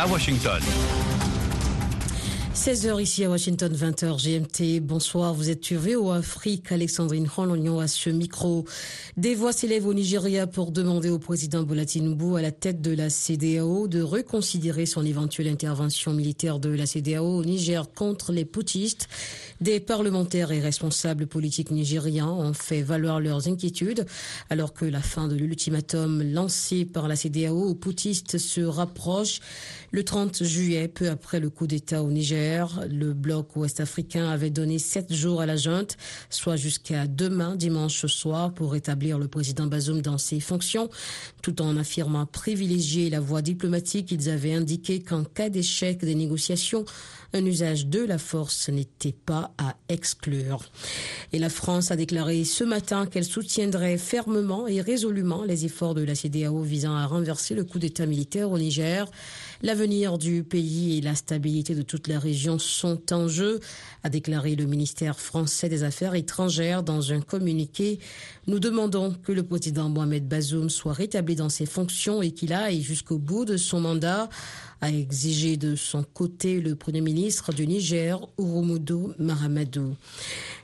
à Washington. 16h ici à Washington, 20h GMT. Bonsoir, vous êtes sur VO Afrique. Alexandrine Rolognon à ce micro. Des voix s'élèvent au Nigeria pour demander au président Bola Tinubu à la tête de la CDAO de reconsidérer son éventuelle intervention militaire de la CDAO au Niger contre les poutistes. Des parlementaires et responsables politiques nigériens ont fait valoir leurs inquiétudes alors que la fin de l'ultimatum lancé par la CDAO aux poutistes se rapproche. Le 30 juillet, peu après le coup d'État au Niger, le bloc ouest-africain avait donné sept jours à la junte, soit jusqu'à demain, dimanche soir, pour rétablir le président Bazoum dans ses fonctions. Tout en affirmant privilégier la voie diplomatique, ils avaient indiqué qu'en cas d'échec des négociations, un usage de la force n'était pas à exclure. Et la France a déclaré ce matin qu'elle soutiendrait fermement et résolument les efforts de la CDAO visant à renverser le coup d'État militaire au Niger. L'avenir du pays et la stabilité de toute la région sont en jeu, a déclaré le ministère français des Affaires étrangères dans un communiqué. Nous demandons que le président Mohamed Bazoum soit rétabli dans ses fonctions et qu'il aille jusqu'au bout de son mandat a exigé de son côté le Premier ministre du Niger, Urumudu Mahamadou.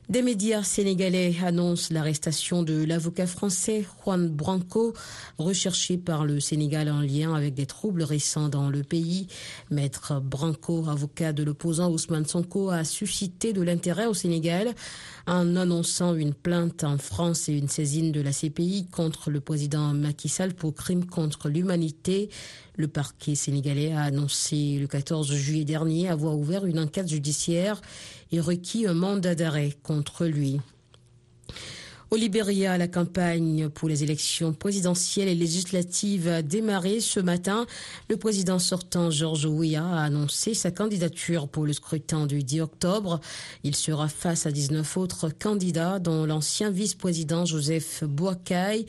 Des médias sénégalais annoncent l'arrestation de l'avocat français Juan Branco, recherché par le Sénégal en lien avec des troubles récents dans le pays. Maître Branco, avocat de l'opposant Ousmane Sonko, a suscité de l'intérêt au Sénégal en annonçant une plainte en France et une saisine de la CPI contre le président Macky Sall pour crimes contre l'humanité. Le parquet sénégalais a annoncé le 14 juillet dernier avoir ouvert une enquête judiciaire et requis un mandat d'arrêt lui. Au Libéria, la campagne pour les élections présidentielles et législatives a démarré ce matin. Le président sortant Georges Weah a annoncé sa candidature pour le scrutin du 10 octobre. Il sera face à 19 autres candidats, dont l'ancien vice-président Joseph Boakai.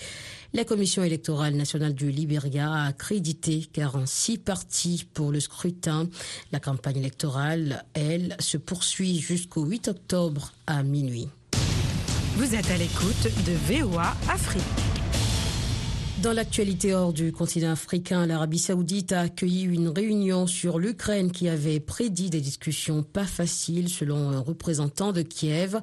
La Commission électorale nationale du Libéria a accrédité 46 partis pour le scrutin. La campagne électorale, elle, se poursuit jusqu'au 8 octobre à minuit. Vous êtes à l'écoute de VOA Afrique. Dans l'actualité hors du continent africain, l'Arabie saoudite a accueilli une réunion sur l'Ukraine qui avait prédit des discussions pas faciles selon un représentant de Kiev.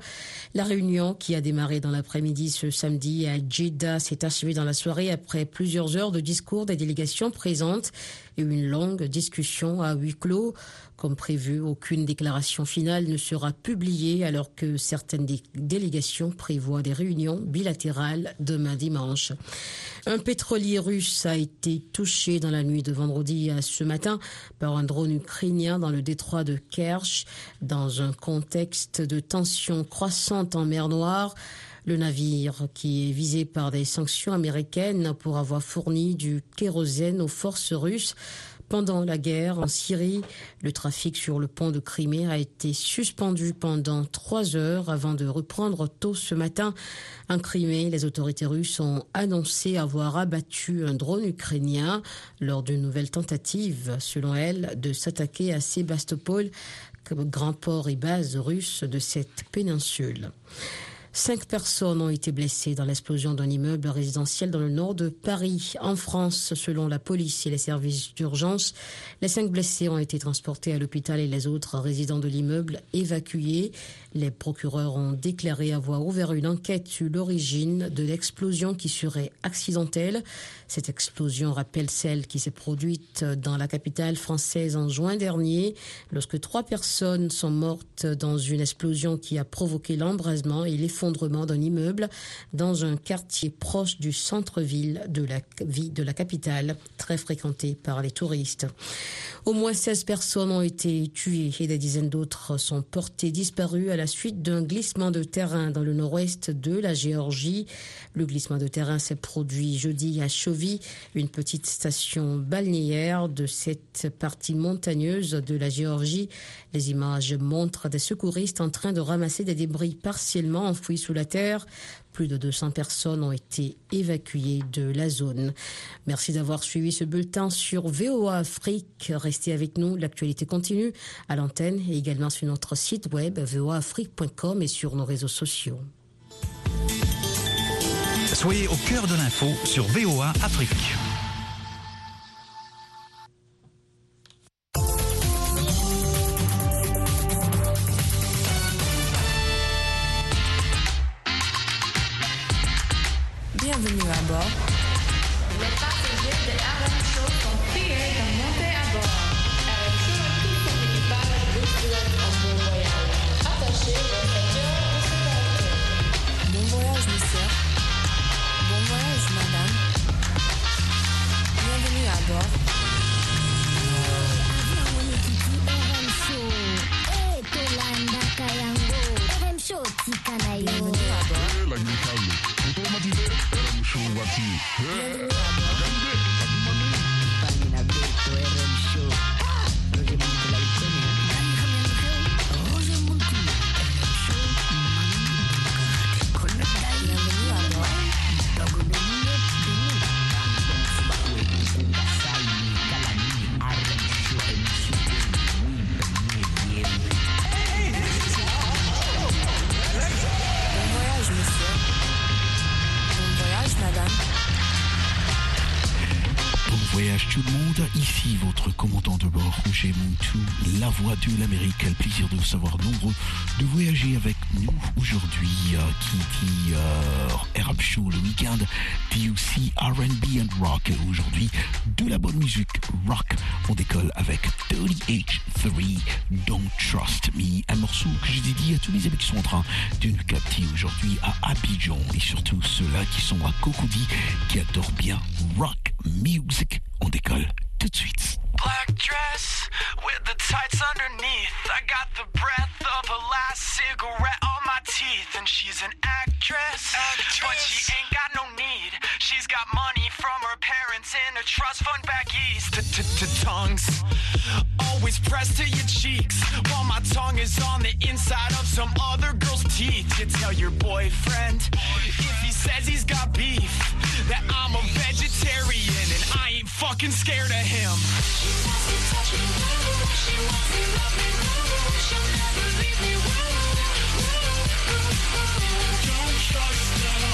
La réunion qui a démarré dans l'après-midi ce samedi à Jeddah s'est achevée dans la soirée après plusieurs heures de discours des délégations présentes et une longue discussion à huis clos. Comme prévu, aucune déclaration finale ne sera publiée alors que certaines délégations prévoient des réunions bilatérales demain dimanche. Un pétrolier russe a été touché dans la nuit de vendredi à ce matin par un drone ukrainien dans le détroit de Kerch dans un contexte de tension croissante en mer Noire. Le navire, qui est visé par des sanctions américaines pour avoir fourni du kérosène aux forces russes, pendant la guerre en Syrie, le trafic sur le pont de Crimée a été suspendu pendant trois heures avant de reprendre tôt ce matin. En Crimée, les autorités russes ont annoncé avoir abattu un drone ukrainien lors d'une nouvelle tentative, selon elles, de s'attaquer à Sébastopol, grand port et base russe de cette péninsule. Cinq personnes ont été blessées dans l'explosion d'un immeuble résidentiel dans le nord de Paris. En France, selon la police et les services d'urgence, les cinq blessés ont été transportés à l'hôpital et les autres résidents de l'immeuble évacués. Les procureurs ont déclaré avoir ouvert une enquête sur l'origine de l'explosion qui serait accidentelle. Cette explosion rappelle celle qui s'est produite dans la capitale française en juin dernier, lorsque trois personnes sont mortes dans une explosion qui a provoqué l'embrasement et l'effondrement d'un immeuble dans un quartier proche du centre-ville de la de la capitale, très fréquenté par les touristes. Au moins 16 personnes ont été tuées et des dizaines d'autres sont portées disparues à la suite d'un glissement de terrain dans le nord-ouest de la Géorgie. Le glissement de terrain s'est produit jeudi à Chovy, une petite station balnéaire de cette partie montagneuse de la Géorgie. Les images montrent des secouristes en train de ramasser des débris partiellement sous la terre. Plus de 200 personnes ont été évacuées de la zone. Merci d'avoir suivi ce bulletin sur VOA Afrique. Restez avec nous, l'actualité continue à l'antenne et également sur notre site web voaafrique.com et sur nos réseaux sociaux. Soyez au cœur de l'info sur VOA Afrique. fuck you. La voix de l'Amérique. Quel plaisir de vous savoir nombreux de voyager avec nous aujourd'hui. Euh, qui dit euh, Arab Show le week-end dit aussi R&B and rock? Aujourd'hui, de la bonne musique rock. On décolle avec 30H3 Don't Trust Me. Un morceau que j'ai dédié à tous les amis qui sont en train de nous capter aujourd'hui à Abidjan et surtout ceux-là qui sont à Cocody qui adorent bien rock music. On décolle tout de suite. Black dress with the tights underneath. I got the breath of a last cigarette on teeth. And she's an actress, actress. but she ain't got no need. She's got money from her parents in a trust fund back east. Tongues always pressed to your cheeks while my tongue is on the inside of some other girl's teeth. You tell your boyfriend if he says he's got beef that I'm a vegetarian and I ain't fucking scared of him. Stolz darauf.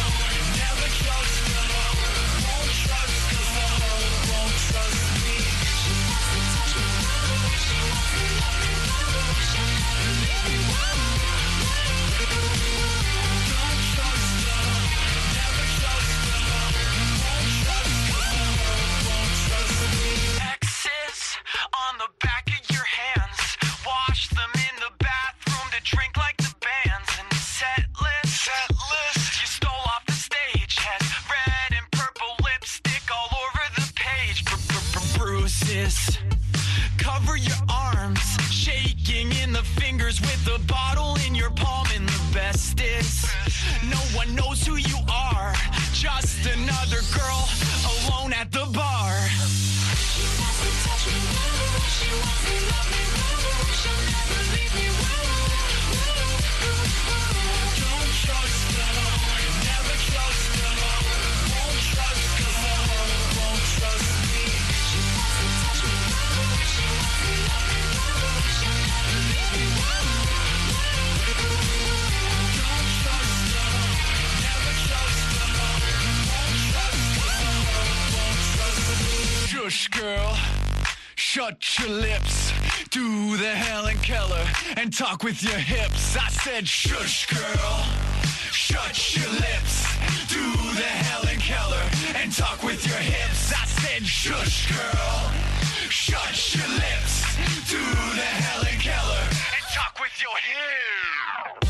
And talk with your hips. I said, shush, girl. Shut your lips. Do the Helen Keller and talk with your hips. I said, shush, girl. Shut your lips. Do the Helen Keller and talk with your hips.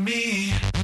me.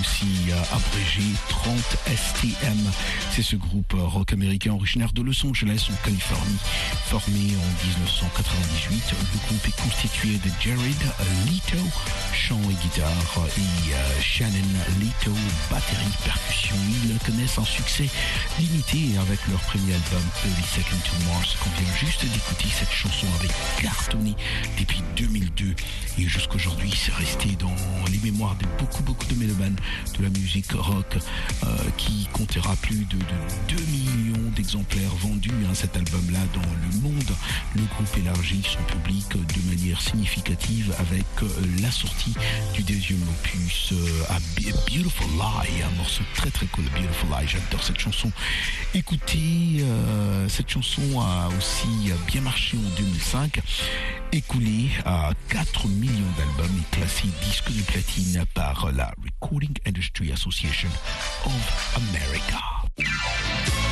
Aussi euh, abrégé 30 STM. C'est ce groupe euh, rock américain originaire de Los Angeles en Californie. Formé en 1998, le groupe est constitué de Jared Leto, chant et guitare, et Shannon Leto, batterie, percussion. Ils connaissent un succès limité avec leur premier album 30 Seconds to Mars qu'on vient juste d'écouter. Cette chanson avait cartonné depuis 2002 et jusqu'aujourd'hui c'est resté dans les mémoires de beaucoup beaucoup de mélomanes de la musique rock euh, qui comptera plus de, de 2 millions d'exemplaires vendus à cet album-là dans le monde. Le groupe élargit son public de manière significative avec euh, la sortie du deuxième opus euh, à Be- Beautiful Lie, un morceau très très cool, Beautiful Lie, j'adore cette chanson. Écoutez, euh, cette chanson a aussi bien marché en 2005, écoulé à 4 millions d'albums et classé disque de platine par la Recording Industry Association of America.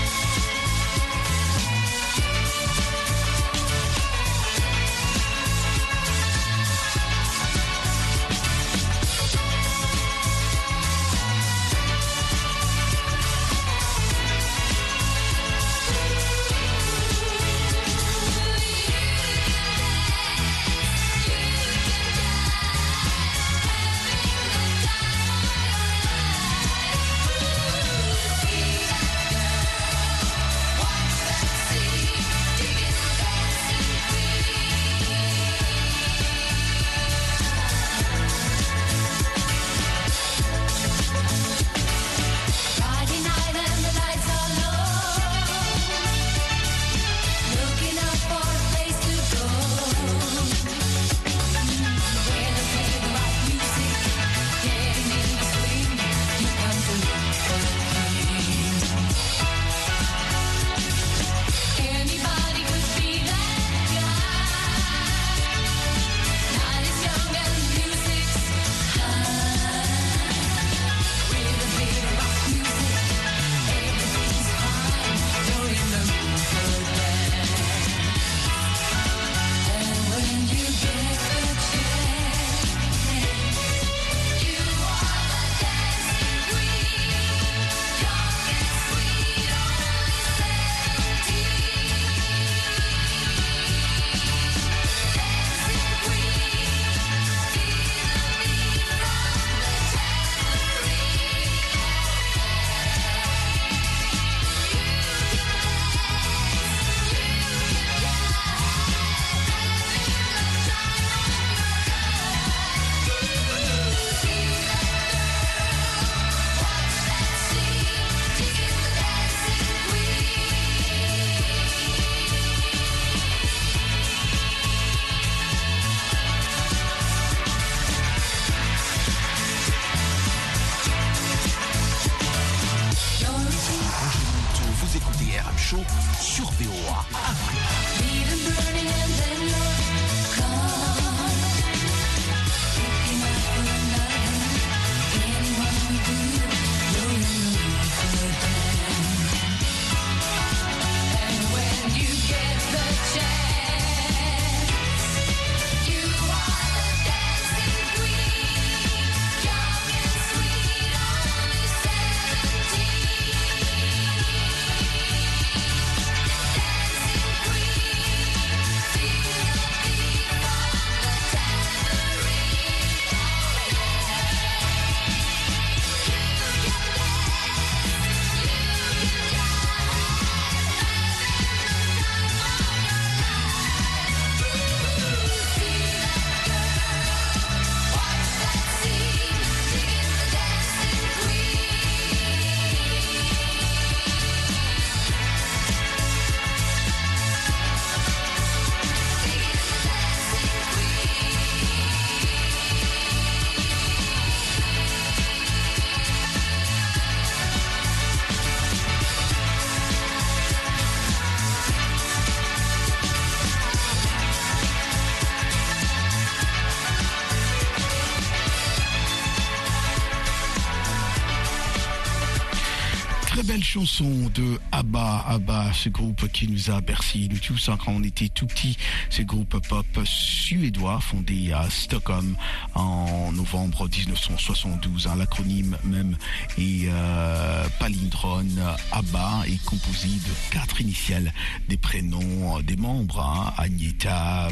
Chanson de Abba, Abba, ce groupe qui nous a bercé nous tous hein, quand on était tout petits. Ce groupe pop suédois fondé à Stockholm en novembre 1972. Hein, L'acronyme même est euh, palindrone. Abba est composé de quatre initiales des prénoms des membres. Hein, Agneta,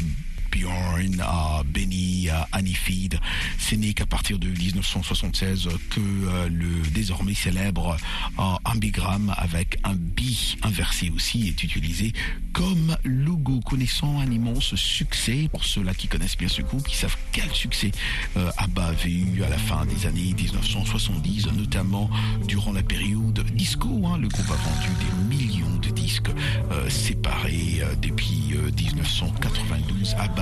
Bjorn, Benny, Anifid. Ce n'est qu'à partir de 1976 que euh, le désormais célèbre uh, ambigramme avec un bi inversé aussi est utilisé comme logo, connaissant un immense succès pour ceux-là qui connaissent bien ce groupe, qui savent quel succès euh, ABBA avait eu à la fin des années 1970, notamment durant la période disco. Hein. le groupe a vendu des millions de disques euh, séparés euh, depuis 1992. ABBA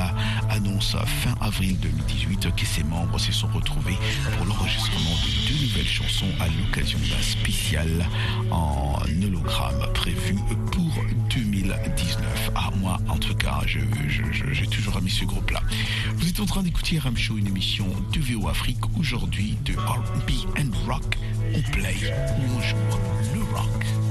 annonce fin avril 2018 que ses membres se sont retrouvés pour l'enregistrement de deux nouvelles chansons à l'occasion d'un spécial en hologramme prévu pour 2019. Ah, moi, en tout cas, j'ai toujours aimé ce groupe-là. Vous êtes en train d'écouter Ram Show, une émission de VO Afrique, aujourd'hui de R&B and Rock. On play on joue le rock.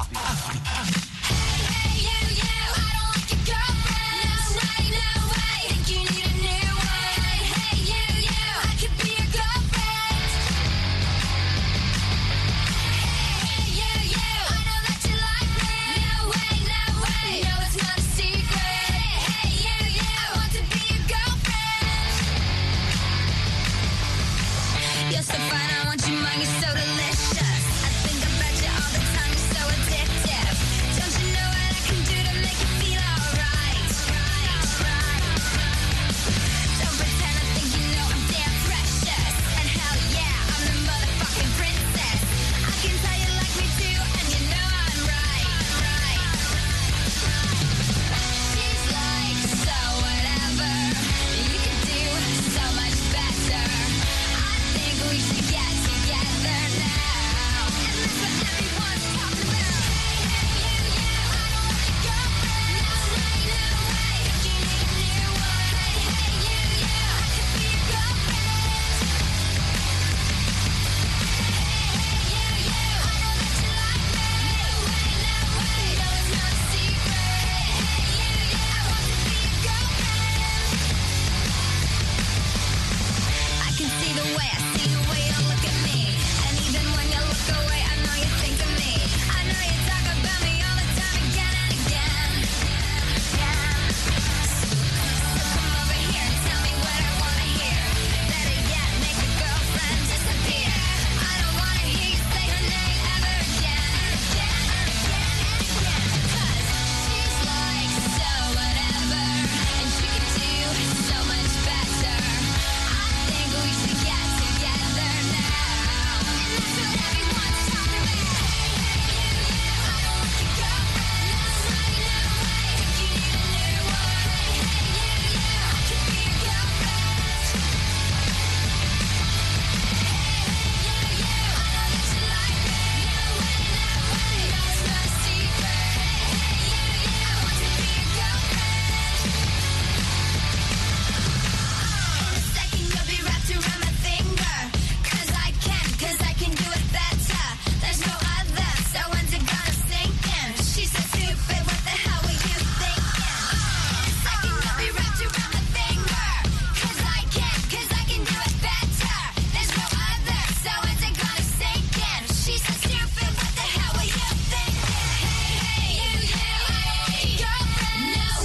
ハハハハ!